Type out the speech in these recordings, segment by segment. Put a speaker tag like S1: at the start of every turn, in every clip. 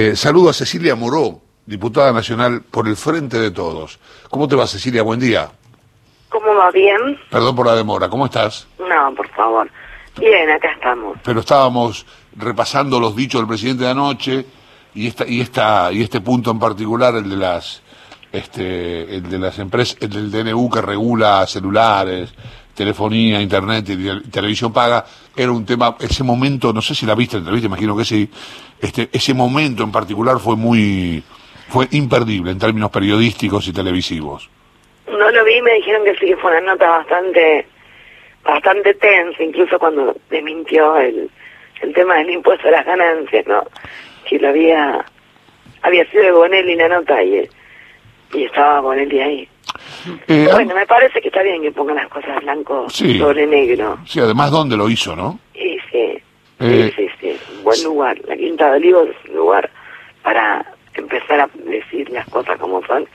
S1: Eh, saludo a Cecilia Moró, diputada nacional por el Frente de Todos. ¿Cómo te va, Cecilia? Buen día.
S2: ¿Cómo va? ¿Bien?
S1: Perdón por la demora, ¿cómo estás?
S2: No, por favor. Bien, acá estamos.
S1: Pero estábamos repasando los dichos del presidente de anoche y esta y esta y este punto en particular, el de las este el de las empresas, el del DNU que regula celulares, telefonía, internet y televisión paga, era un tema, ese momento, no sé si la viste en entrevista, imagino que sí, este, ese momento en particular fue muy, fue imperdible en términos periodísticos y televisivos.
S2: No lo vi, me dijeron que sí que fue una nota bastante, bastante tensa, incluso cuando desmintió el, el tema del impuesto a las ganancias, ¿no? Que lo había, había sido de Bonelli la nota y, y estaba Bonelli ahí.
S1: Eh,
S2: bueno, me parece que está bien que pongan las cosas blanco
S1: Sí.
S2: sobre negro.
S1: Sí, además, ¿dónde lo hizo, no?
S2: Y sí,
S1: Eh.
S2: sí, sí, sí, es un buen lugar. La Quinta de Olivos es un lugar para empezar a decir las cosas como son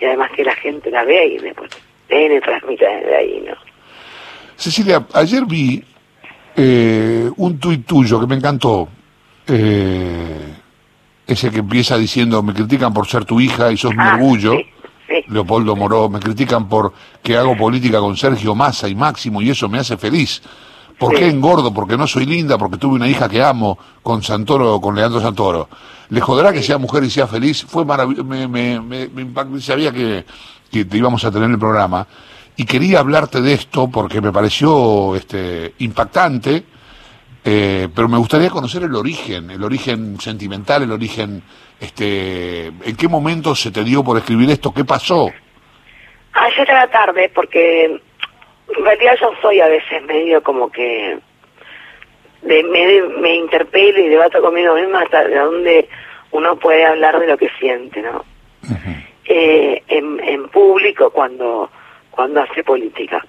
S2: y además que la gente la vea y después tiene transmite desde ahí, ¿no?
S1: Cecilia, ayer vi eh, un tuit tuyo que me encantó. Eh, ese que empieza diciendo, me critican por ser tu hija y sos mi
S2: Ah,
S1: orgullo.
S2: sí, sí.
S1: Leopoldo Moró, me critican por que hago política con Sergio Massa y Máximo y eso me hace feliz. ¿Por qué engordo? Porque no soy linda, porque tuve una hija que amo con Santoro, con Leandro Santoro. ¿Le joderá que sea mujer y sea feliz? Fue maravilloso, me, me, me, me impactó, sabía que, que te íbamos a tener en el programa y quería hablarte de esto porque me pareció este, impactante, eh, pero me gustaría conocer el origen, el origen sentimental, el origen, este, ¿en qué momento se te dio por escribir esto? ¿Qué pasó?
S2: Ayer a la tarde, porque en realidad yo soy a veces medio como que de, me, me interpelo y debato conmigo misma hasta de dónde uno puede hablar de lo que siente, ¿no? Eh, en, en público cuando cuando hace política.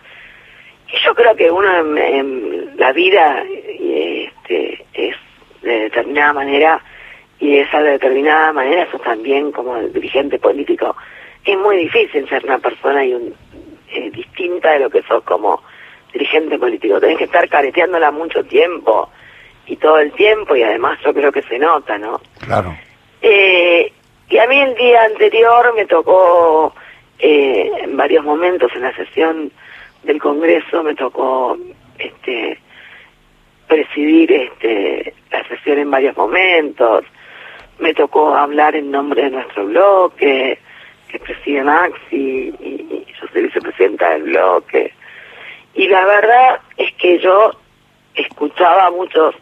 S2: Y yo creo que uno en, en la vida eh, este, es de determinada manera y de esa determinada manera eso también como dirigente político es muy difícil ser una persona y un, eh, distinta de lo que sos como dirigente político. Tenés que estar careteándola mucho tiempo y todo el tiempo y además yo creo que se nota, ¿no?
S1: Claro.
S2: Eh, y a mí el día anterior me tocó, eh, en varios momentos en la sesión del Congreso, me tocó este, presidir este, la sesión en varios momentos, me tocó hablar en nombre de nuestro bloque, que preside Maxi, y, y yo soy vicepresidenta del bloque. Y la verdad es que yo escuchaba muchos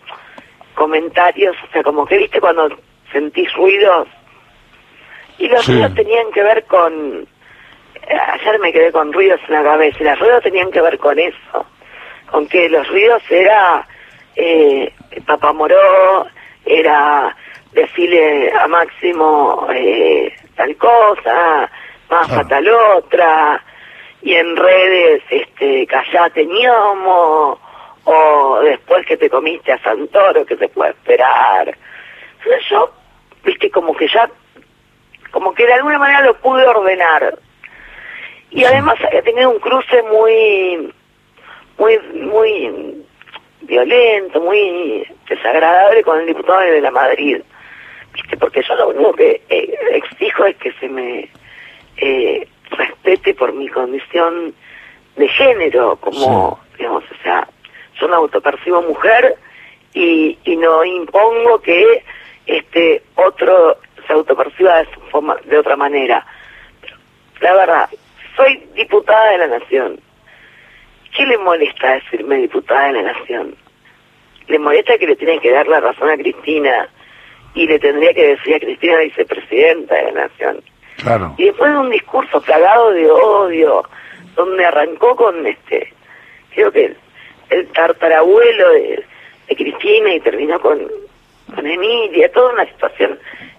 S2: comentarios, o sea, como que viste cuando sentís ruidos, y los
S1: Sí.
S2: ruidos tenían que ver con, eh, ayer me quedé con ruidos en la cabeza, y los ruidos tenían que ver con eso, con que los ruidos era eh, Papá Moró, era decirle a Máximo eh, tal cosa, más
S1: Claro.
S2: tal otra, y en redes, este, callate ñomo, o después que te comiste a Santoro, que se puede esperar. Entonces yo, viste, como que ya, como que de alguna manera lo pude ordenar. Y además he tenido un cruce muy, muy, muy violento, muy desagradable con el diputado de la Madrid. ¿Viste? Porque yo lo único que eh, exijo es que se me eh, respete por mi condición de género, como, digamos, o sea, yo me autopercibo mujer y, y no impongo que este otro se autoperciba de, forma, de otra manera. Pero, la verdad, soy diputada de la Nación. ¿Qué le molesta decirme diputada de la Nación? Le molesta que le tiene que dar la razón a Cristina y le tendría que decir a Cristina vicepresidenta de la Nación.
S1: Claro.
S2: Y después de un discurso plagado de odio, donde arrancó con este, creo que el, el tartarabuelo de, de Cristina y terminó con, con Emilia, toda una situación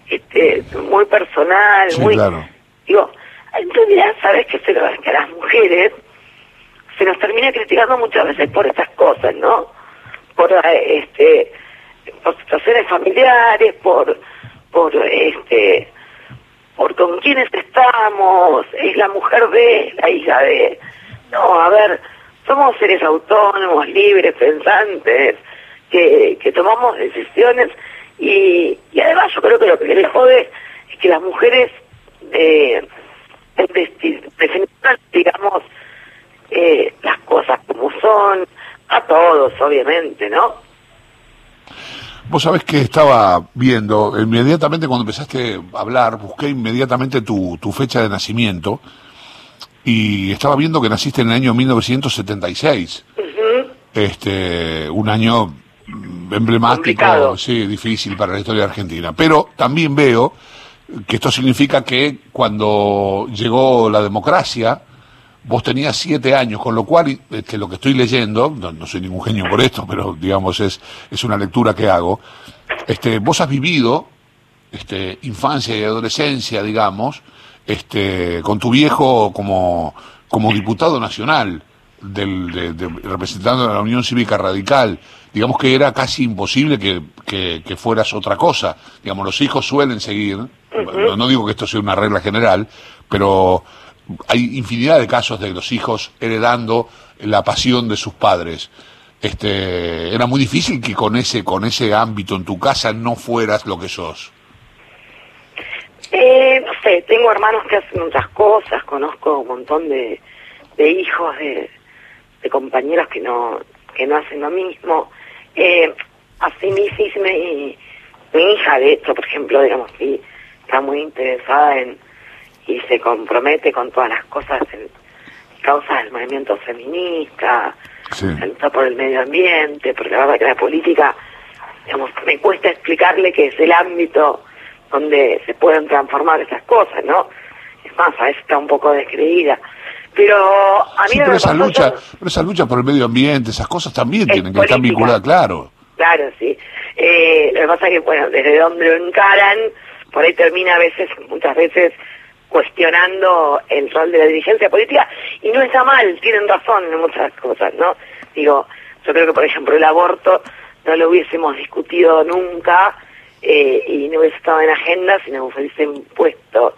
S2: este muy personal,
S1: Sí,
S2: muy
S1: claro.
S2: digo, en realidad sabes que, se, lo- que a las mujeres se nos termina criticando muchas veces por estas cosas, ¿no? Por este por situaciones familiares, por por este por con quiénes estamos, es la mujer de, la hija de. No, a ver, somos seres autónomos, libres, pensantes, que, que tomamos decisiones Y, y además yo creo que lo que le jode es que las mujeres eh, digamos, eh, las cosas como son, a todos, obviamente, ¿no?
S1: Vos sabés que estaba viendo, inmediatamente cuando empezaste a hablar, busqué inmediatamente tu, tu fecha de nacimiento y estaba viendo que naciste en el año 1976. Este, un año emblemático, sí, difícil para la historia de Argentina. Pero también veo que esto significa que cuando llegó la democracia, vos tenías siete años, con lo cual, este, lo que estoy leyendo, no, soy ningún genio por esto, pero digamos es, es una lectura que hago, este, vos has vivido este, infancia y adolescencia, digamos, este, con tu viejo como, como diputado nacional, del, de, representando a la Unión Cívica Radical, digamos que era casi imposible que, que, fueras otra cosa. Digamos, los hijos suelen seguir, no, digo que esto sea una regla general, pero hay infinidad de casos de los hijos heredando la pasión de sus padres. Este, era muy difícil que con ese, con ese ámbito en tu casa no fueras lo que sos.
S2: Eh, no sé, tengo hermanos que hacen muchas cosas, conozco un montón de, de hijos de, de compañeros que no que no hacen lo mismo. Eh, así mi, mi, mi hija, de hecho, por ejemplo, digamos, sí, está muy interesada en y se compromete con todas las cosas en causas del movimiento feminista, sí. por el medio ambiente, porque la verdad que la política, digamos, me cuesta explicarle que es el ámbito donde se pueden transformar esas cosas, ¿no? Es más, a veces está un poco descreída. Pero a mí
S1: pero, esa lucha, pero esa lucha por el medio ambiente, esas cosas también tienen que estar vinculadas, claro.
S2: Claro, sí. Eh, lo que pasa es que, bueno, desde donde lo encaran, por ahí termina a veces, muchas veces, cuestionando el rol de la dirigencia política, y no está mal, tienen razón en muchas cosas, ¿no? Digo, yo creo que, por ejemplo, el aborto no lo hubiésemos discutido nunca eh, y no hubiese estado en agenda si no hubiese impuesto,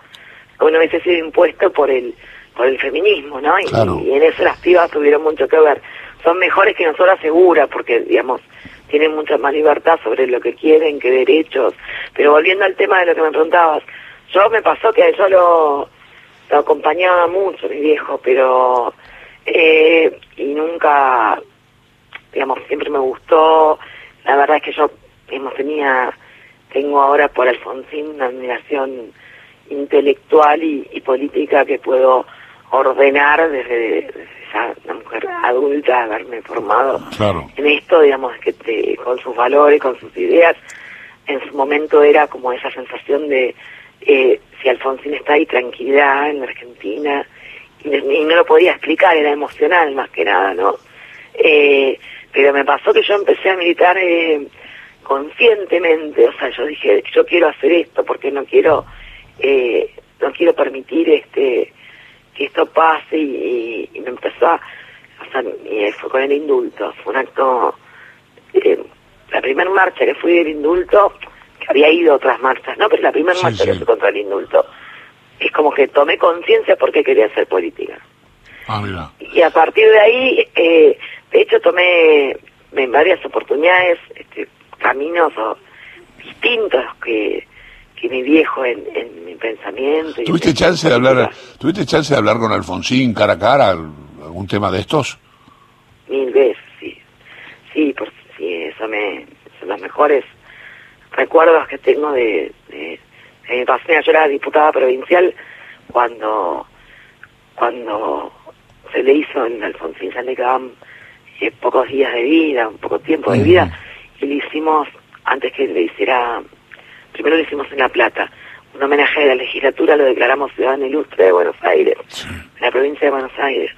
S2: o no hubiese sido impuesto por el por el feminismo, ¿no? Y, en eso las pibas tuvieron mucho que ver. Son mejores que nosotras seguras, porque, digamos, tienen mucha más libertad sobre lo que quieren, qué derechos. Pero volviendo al tema de lo que me preguntabas, yo me pasó que yo lo, lo acompañaba mucho, mi viejo, pero... Eh, y nunca, digamos, siempre me gustó. La verdad es que yo, digamos, tenía, tengo ahora por Alfonsín una admiración intelectual y, y política que puedo ordenar desde, ya una mujer adulta, haberme formado en esto, digamos, que con sus valores, con sus ideas, en su momento era como esa sensación de eh, si Alfonsín está ahí, tranquilidad en Argentina, y, no lo podía explicar, era emocional más que nada, ¿no? Eh, pero me pasó que yo empecé a militar eh, conscientemente, o sea, yo dije, yo quiero hacer esto porque no quiero, eh, no quiero permitir este que esto pase y, me empezó a, o sea, y fue con el indulto, fue un acto, eh, la primera marcha que fui del indulto, que había ido otras marchas, ¿no? Pero la primera marcha que fui contra el indulto, es como que tomé conciencia porque quería hacer política.
S1: Ah,
S2: y a partir de ahí, eh, de hecho tomé en varias oportunidades este, caminos distintos que mi viejo en, mi pensamiento.
S1: ¿Tuviste chance de hablar, ¿tuviste chance de hablar con Alfonsín cara a cara algún tema de estos?
S2: Mil veces, sí. Sí, por, sí eso me, son los mejores recuerdos que tengo de, de, de paseo. Yo era diputada provincial cuando, cuando se le hizo en Alfonsín ya le quedaban eh, pocos días de vida, un poco tiempo de vida, y le hicimos, antes que le hiciera primero lo hicimos en La Plata, un homenaje de la legislatura, lo declaramos ciudadano ilustre de Buenos Aires, en la provincia de Buenos Aires,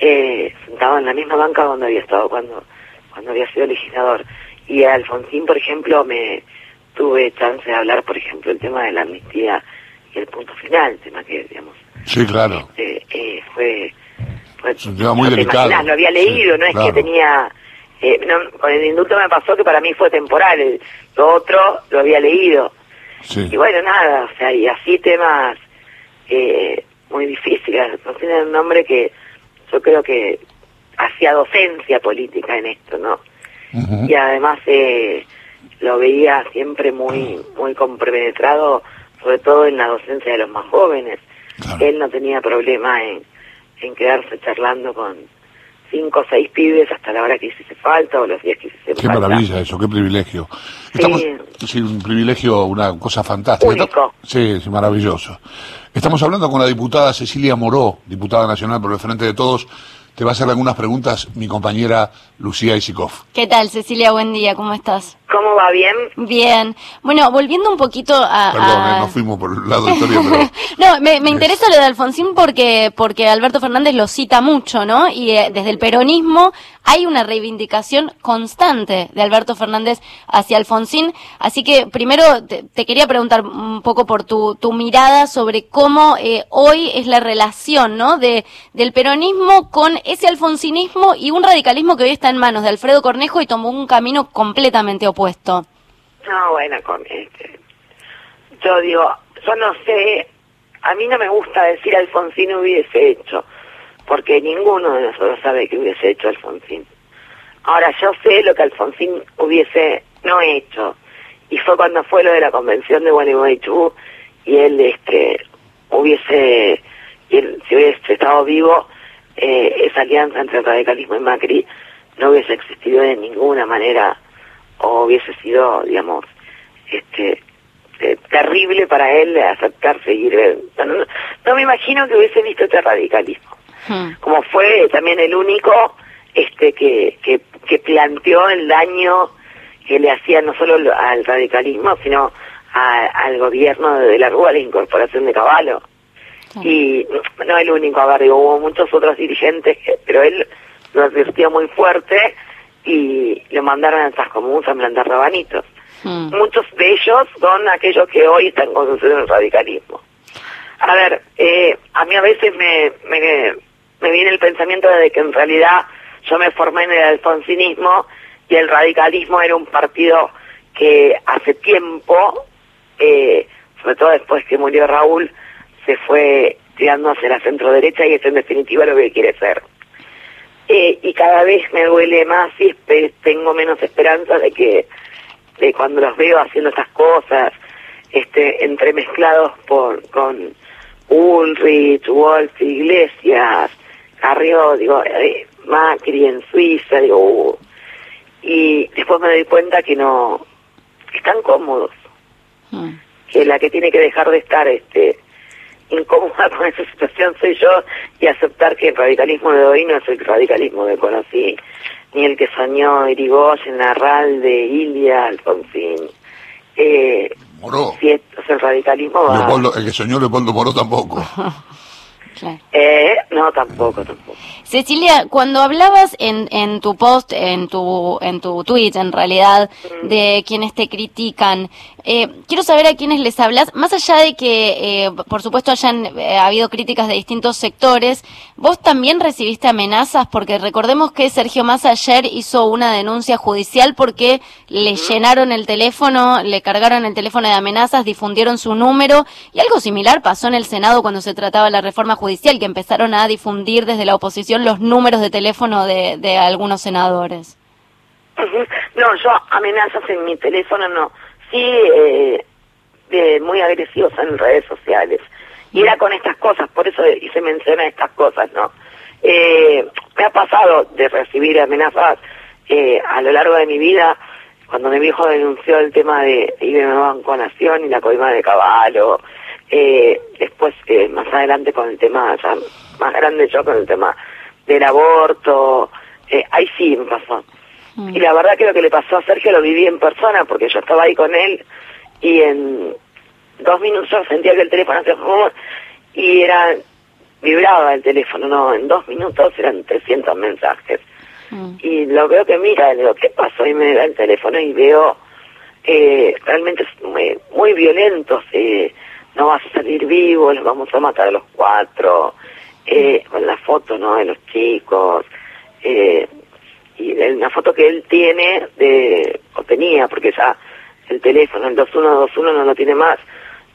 S2: eh, sentado en la misma banca donde había estado cuando, cuando había sido legislador. Y a Alfonsín, por ejemplo, me tuve chance de hablar, por ejemplo, el tema de la amnistía y el punto final, tema que, digamos...
S1: Sí, claro.
S2: Este, eh, fue... fue
S1: muy delicado.
S2: lo había leído, no es que tenía eh, con el indulto me pasó que para mí fue temporal, lo otro lo había leído. Y bueno, nada, o sea, y así temas eh, muy difíciles. No tiene un nombre que yo creo que hacía docencia política en esto, ¿no? Y además eh, lo veía siempre muy, muy compenetrado, sobre todo en la docencia de los más jóvenes.
S1: Claro.
S2: Él no tenía problema en, en quedarse charlando con cinco o seis pibes hasta la hora que hiciese falta o los días que hiciese
S1: Qué
S2: falta.
S1: maravilla eso, qué privilegio. Estamos,
S2: Sí.
S1: sí, un privilegio, una cosa fantástica.
S2: Único.
S1: Sí, sí, maravilloso. Estamos hablando con la diputada Cecilia Moró, diputada nacional por el Frente de Todos. Te va a hacer algunas preguntas mi compañera Lucía Isikov.
S3: ¿Qué tal, Cecilia? Buen día, ¿cómo estás?
S2: ¿Cómo va bien?
S3: Bien. Bueno, volviendo un poquito a...
S1: Perdón,
S3: a-
S1: eh, nos fuimos por el lado de historia, pero...
S3: no, me, me interesa lo de Alfonsín porque, porque Alberto Fernández lo cita mucho, ¿no? Y eh, desde el peronismo hay una reivindicación constante de Alberto Fernández hacia Alfonsín. Así que primero te, te quería preguntar un poco por tu, tu mirada sobre cómo eh, hoy es la relación, ¿no? De, del peronismo con ese alfonsinismo y un radicalismo que hoy está en manos de Alfredo Cornejo y tomó un camino completamente opuesto.
S2: No, bueno, con este. Yo digo, yo no sé, a mí no me gusta decir Alfonsín hubiese hecho, porque ninguno de nosotros sabe que hubiese hecho Alfonsín. Ahora, yo sé lo que Alfonsín hubiese no hecho, y fue cuando fue lo de la convención de Gualeguaychú, y él este, hubiese, y él, si hubiese estado vivo, eh, esa alianza entre el radicalismo y Macri no hubiese existido de ninguna manera o hubiese sido, digamos, este eh, terrible para él aceptar seguir. No, no- no me imagino que hubiese visto este radicalismo.
S3: Hmm.
S2: Como fue también el único este que, que, que planteó el daño que le hacía no solo lo- al radicalismo, sino a- al gobierno de la Rúa, la incorporación de Caballo. Y no el único, a ver, digo, hubo muchos otros dirigentes, pero él lo advirtió muy fuerte y lo mandaron al Tascomús a plantar rabanitos.
S3: Hmm.
S2: Muchos de ellos son aquellos que hoy están conduciendo el radicalismo. A ver, eh, a mí a veces me, me, me viene el pensamiento de que en realidad yo me formé en el alfonsinismo y el radicalismo era un partido que hace tiempo, eh, sobre todo después que murió Raúl, se fue tirando hacia la centro derecha y es en definitiva lo que quiere ser. Eh, y cada vez me duele más y tengo menos esperanza de que de cuando los veo haciendo estas cosas, este, entremezclados por, con Ulrich, Wolf, Iglesias, Carrió, digo, eh, Macri en Suiza, digo, uh. y después me doy cuenta que no, que están cómodos,
S3: Hmm.
S2: que la que tiene que dejar de estar, este, incómoda con esa situación soy yo y aceptar que el radicalismo de hoy no es el radicalismo que conocí, ni el que soñó Irigoyen, Arralde, Ilia, Alfonsín. Eh,
S1: Moró.
S2: si esto es el radicalismo, va...
S1: Leopoldo, el que soñó Leopoldo Moró tampoco.
S3: Claro.
S2: Eh, no, tampoco, tampoco.
S3: Cecilia, cuando hablabas en, en tu post, en tu, en tu tweet, en realidad, de quienes te critican, eh, quiero saber a quiénes les hablas, más allá de que, eh, por supuesto, hayan eh, habido críticas de distintos sectores, vos también recibiste amenazas, porque recordemos que Sergio Massa ayer hizo una denuncia judicial porque le llenaron el teléfono, le cargaron el teléfono de amenazas, difundieron su número, y algo similar pasó en el Senado cuando se trataba la reforma judicial, que empezaron a difundir desde la oposición los números de teléfono de, de algunos senadores.
S2: No, yo amenazas en mi teléfono no. Sí, eh, de muy agresivos en redes sociales. Y era con estas cosas, por eso hice mención a estas cosas, ¿no? Eh, me ha pasado de recibir amenazas eh, a lo largo de mi vida, cuando mi viejo denunció el tema de IBM Banco Nación y la coima de caballo, eh, después eh, más adelante con el tema, ya más grande yo con el tema del aborto, eh, ahí sí me pasó. Y la verdad que lo que le pasó a Sergio lo viví en persona, porque yo estaba ahí con él y en dos minutos yo sentía que el teléfono hacía como- y era vibraba el teléfono, no, en dos minutos eran 300 mensajes.
S3: Mm.
S2: Y lo veo que mira, le digo, ¿qué pasó? Y me da el teléfono y veo eh, realmente muy, muy violentos, eh, no vas a salir vivo, los vamos a matar a los cuatro, eh, con la foto, ¿no?, de los chicos, eh, y de una foto que él tiene, de, o tenía, porque ya el teléfono, el 2121 no lo tiene más,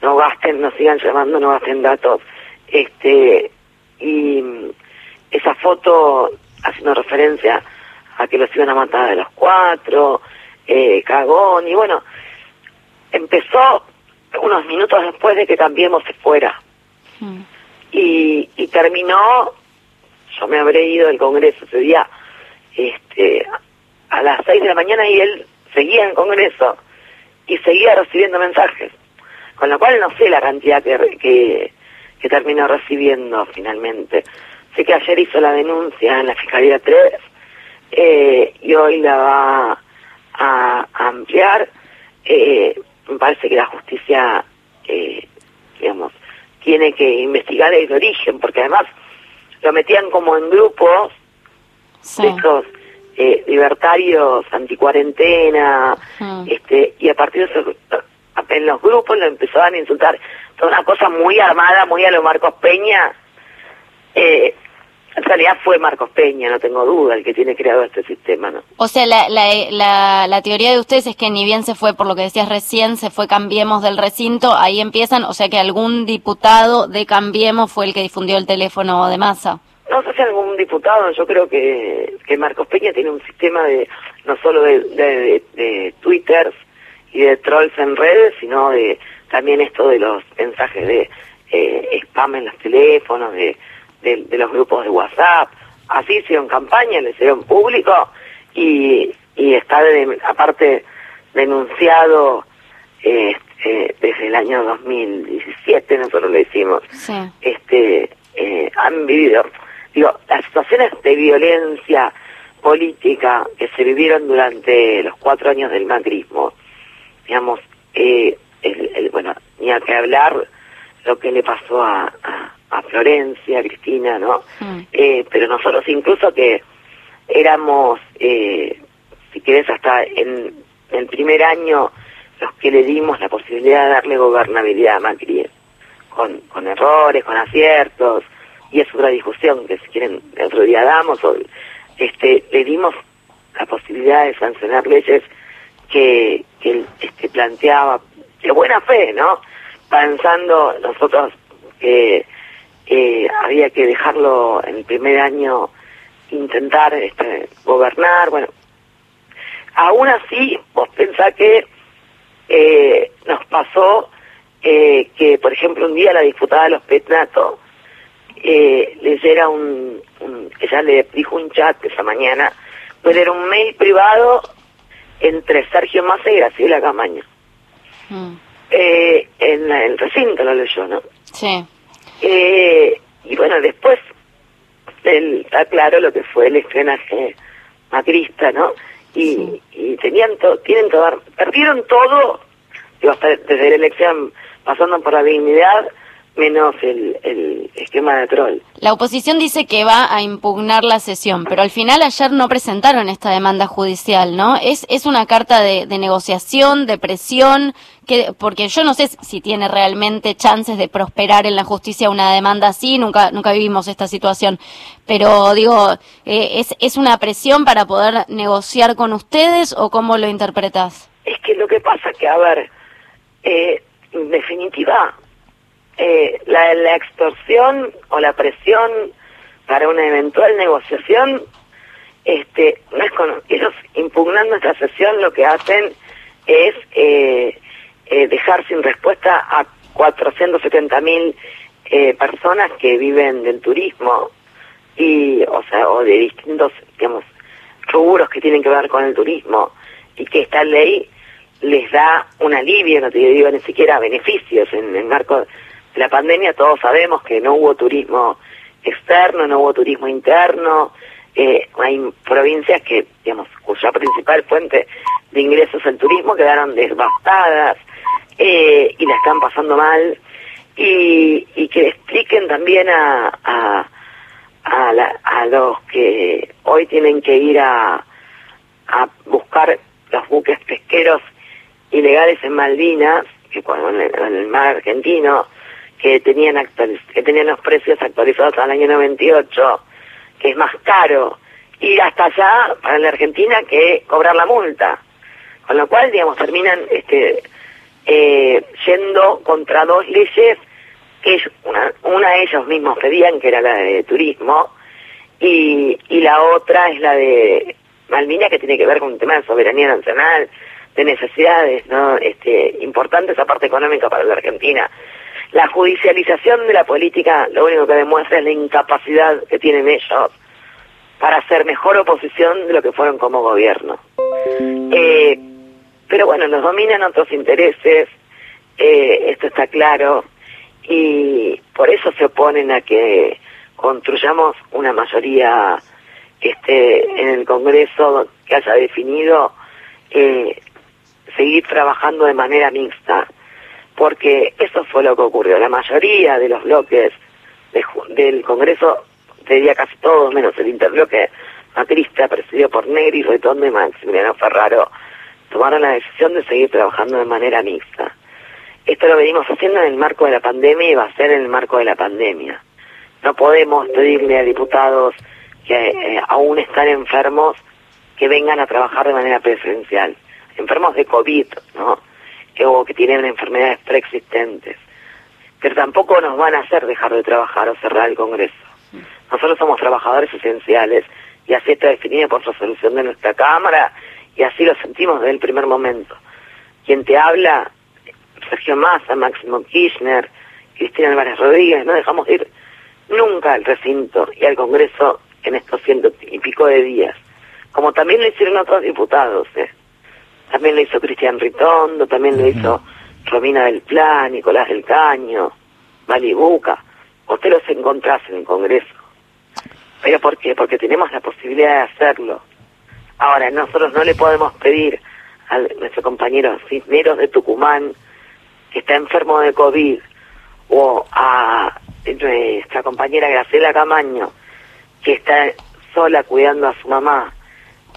S2: no gasten, no sigan llamando, no gasten datos, este, y esa foto haciendo referencia a que los iban a matar a los cuatro, eh, cagón, y bueno, empezó unos minutos después de que Cambiemos se fuera.
S3: Mm.
S2: Y, y terminó, yo me habré ido del Congreso ese día, este, a las seis de la mañana y él seguía en Congreso y seguía recibiendo mensajes. Con lo cual no sé la cantidad que, que, que terminó recibiendo finalmente. Sé que ayer hizo la denuncia en la Fiscalía 3 eh, y hoy la va a ampliar. Eh, me parece que la justicia, eh, digamos, tiene que investigar el origen, porque además lo metían como en grupos,
S3: Sí.
S2: de estos eh, libertarios anticuarentena,
S3: Mm.
S2: este, y a partir de eso, en los grupos lo empezaban a insultar. Toda una cosa muy armada, muy a lo Marcos Peña. Eh, en realidad fue Marcos Peña, no tengo duda, el que tiene creado este sistema, ¿no?
S3: O sea, la, la, la, la teoría de ustedes es que ni bien se fue, por lo que decías recién, se fue Cambiemos del recinto, ahí empiezan, o sea que algún diputado de Cambiemos fue el que difundió el teléfono de masa.
S2: No sé si algún diputado, yo creo que, que Marcos Peña tiene un sistema de no solo de, de, de, de twitters y de trolls en redes, sino de también esto de los mensajes de eh, spam en los teléfonos, de, de, de los grupos de WhatsApp. Así hicieron campaña, le hicieron público y, y está de- aparte denunciado eh, eh, desde el año 2017, nosotros le hicimos
S3: Sí.
S2: este eh, han vivido digo las situaciones de violencia política que se vivieron durante los cuatro años del macrismo digamos eh, el, el- bueno ni a que hablar lo que le pasó a, a, a Florencia a Cristina no
S3: Mm.
S2: Eh, pero nosotros incluso que éramos eh, si querés hasta en el primer año los que le dimos la posibilidad de darle gobernabilidad a Macri con, con errores, con aciertos, y es otra discusión que si quieren el otro día damos, o, este, le dimos la posibilidad de sancionar leyes que, que él este, planteaba de buena fe, ¿no? Pensando nosotros que eh, había que dejarlo en el primer año intentar este, gobernar, bueno, aún así vos pensás que eh, nos pasó eh, que, por ejemplo, un día la diputada de los Petnato eh, leyera un, un, ella le dijo un chat esa mañana, pero era un mail privado entre Sergio Massa y Graciela Camaño.
S3: Mm.
S2: Eh, en el recinto lo leyó, ¿no?
S3: Sí.
S2: Eh, y bueno, después el- está claro lo que fue el espionaje macrista, ¿no? Y,
S3: Sí.
S2: y tenían to- tienen todo, perdieron todo, digo, hasta desde la elección, pasando por la dignidad, menos el, el esquema de troll.
S3: La oposición dice que va a impugnar la sesión, pero al final ayer no presentaron esta demanda judicial, ¿no? Es, es una carta de, de negociación, de presión, que, porque yo no sé si tiene realmente chances de prosperar en la justicia una demanda así, nunca, nunca vivimos esta situación, pero digo, eh, es, ¿es una presión para poder negociar con ustedes o cómo lo interpretás?
S2: Es que lo que pasa que, a ver, eh, en definitiva, eh, la, la extorsión o la presión para una eventual negociación, este, no es con, ellos impugnando esta sesión lo que hacen es eh, eh, dejar sin respuesta a 470 mil eh, personas que viven del turismo y, o sea, o de distintos, digamos, rubros que tienen que ver con el turismo y que esta ley les da un alivio, no te digo ni siquiera beneficios en el marco la pandemia, todos sabemos que no hubo turismo externo, no hubo turismo interno, eh, hay provincias que, digamos, cuya principal fuente de ingresos es el turismo quedaron devastadas eh, y la están pasando mal. Y, y que expliquen también a, a, a, la- a los que hoy tienen que ir a, a buscar los buques pesqueros ilegales en Malvinas, que cuando en el, en el mar argentino, que tenían que tenían los precios actualizados al año 98, que es más caro ir hasta allá para la Argentina que cobrar la multa. Con lo cual, digamos, terminan este eh, yendo contra dos leyes que es una, una ellos mismos pedían, que era la de turismo, y, y la otra es la de Malvinas, que tiene que ver con un tema de soberanía nacional, de necesidades no este importantes aparte económica para la Argentina la judicialización de la política lo único que demuestra es la incapacidad que tienen ellos para hacer mejor oposición de lo que fueron como gobierno. Eh, pero bueno nos dominan otros intereses eh, esto está claro y por eso se oponen a que construyamos una mayoría que esté en el Congreso que haya definido eh, seguir trabajando de manera mixta, porque eso fue lo que ocurrió. La mayoría de los bloques del Congreso, te diría casi todos, menos el interbloque macrista, presidido por Negri, Retondo y Maximiliano Ferraro, tomaron la decisión de seguir trabajando de manera mixta. Esto lo venimos haciendo en el marco de la pandemia y va a ser en el marco de la pandemia. No podemos pedirle a diputados que eh, aún están enfermos que vengan a trabajar de manera presencial. Enfermos de COVID, ¿no? O que tienen enfermedades preexistentes. Pero tampoco nos van a hacer dejar de trabajar o cerrar el Congreso. Nosotros somos trabajadores esenciales y así está definido por resolución de nuestra Cámara y así lo sentimos desde el primer momento. Quien te habla, Sergio Massa, Máximo Kirchner, Cristina Álvarez Rodríguez, no dejamos ir nunca al recinto y al Congreso en estos ciento y pico de días, como también lo hicieron otros diputados. ¿eh? También lo hizo Cristian Ritondo, también lo hizo Romina del Plan, Nicolás del Caño, Malibuca. Usted los encontrás en el Congreso. ¿Pero por qué? Porque tenemos la posibilidad de hacerlo. Ahora, nosotros no le podemos pedir a nuestro compañero Cisneros de Tucumán, que está enfermo de COVID, o a nuestra compañera Graciela Camaño, que está sola cuidando a su mamá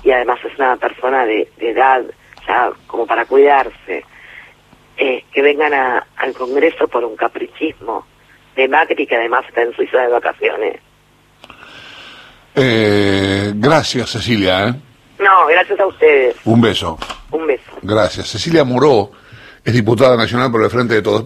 S2: y además es una persona de, edad ya como para cuidarse, eh, que vengan al Congreso por un caprichismo de Macri que además está en Suiza de vacaciones.
S1: Eh, gracias Cecilia. ¿eh?
S2: No, gracias a ustedes.
S1: Un beso.
S2: Un beso.
S1: Gracias. Cecilia Moró es diputada nacional por el Frente de Todos.